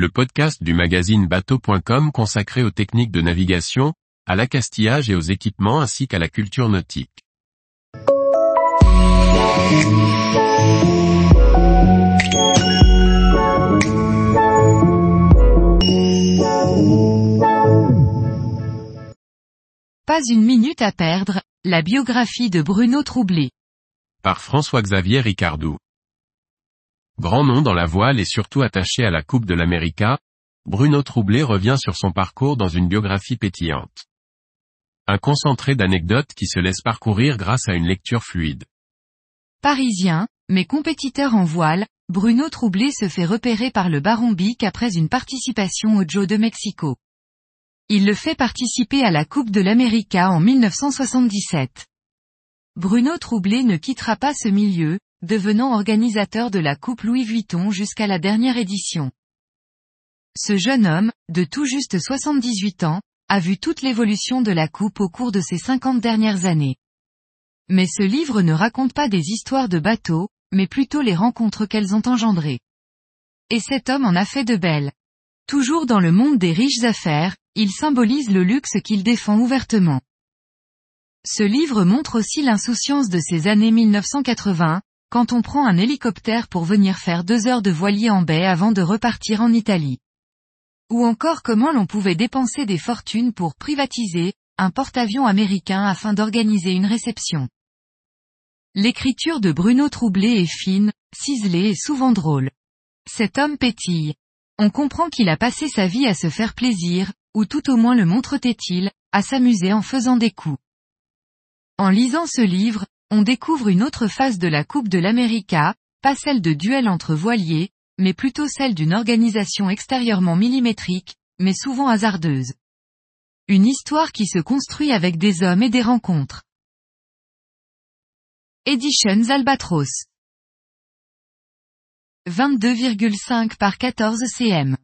le podcast du magazine bateau.com consacré aux techniques de navigation, à l'accastillage et aux équipements ainsi qu'à la culture nautique. Pas une minute à perdre, la biographie de Bruno Troublé. Par François-Xavier Ricardou. Grand nom dans la voile et surtout attaché à la Coupe de l'América, Bruno Troublé revient sur son parcours dans une biographie pétillante. Un concentré d'anecdotes qui se laisse parcourir grâce à une lecture fluide. Parisien, mais compétiteur en voile, Bruno Troublé se fait repérer par le Baron Bic après une participation au Joe de Mexico. Il le fait participer à la Coupe de l'América en 1977. Bruno Troublé ne quittera pas ce milieu, devenant organisateur de la Coupe Louis Vuitton jusqu'à la dernière édition. Ce jeune homme, de tout juste 78 ans, a vu toute l'évolution de la Coupe au cours de ces 50 dernières années. Mais ce livre ne raconte pas des histoires de bateaux, mais plutôt les rencontres qu'elles ont engendrées. Et cet homme en a fait de belles. Toujours dans le monde des riches affaires, il symbolise le luxe qu'il défend ouvertement. Ce livre montre aussi l'insouciance de ces années 1980, quand on prend un hélicoptère pour venir faire deux heures de voilier en baie avant de repartir en Italie. Ou encore comment l'on pouvait dépenser des fortunes pour privatiser, un porte-avions américain afin d'organiser une réception. L'écriture de Bruno Troublé est fine, ciselée et souvent drôle. Cet homme pétille. On comprend qu'il a passé sa vie à se faire plaisir, ou tout au moins le montre-t-il, à s'amuser en faisant des coups. En lisant ce livre, on découvre une autre phase de la Coupe de l'América, pas celle de duel entre voiliers, mais plutôt celle d'une organisation extérieurement millimétrique, mais souvent hasardeuse. Une histoire qui se construit avec des hommes et des rencontres. Editions Albatros 22,5 par 14 cm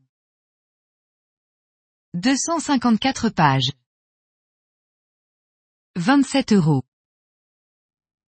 254 pages. 27 euros.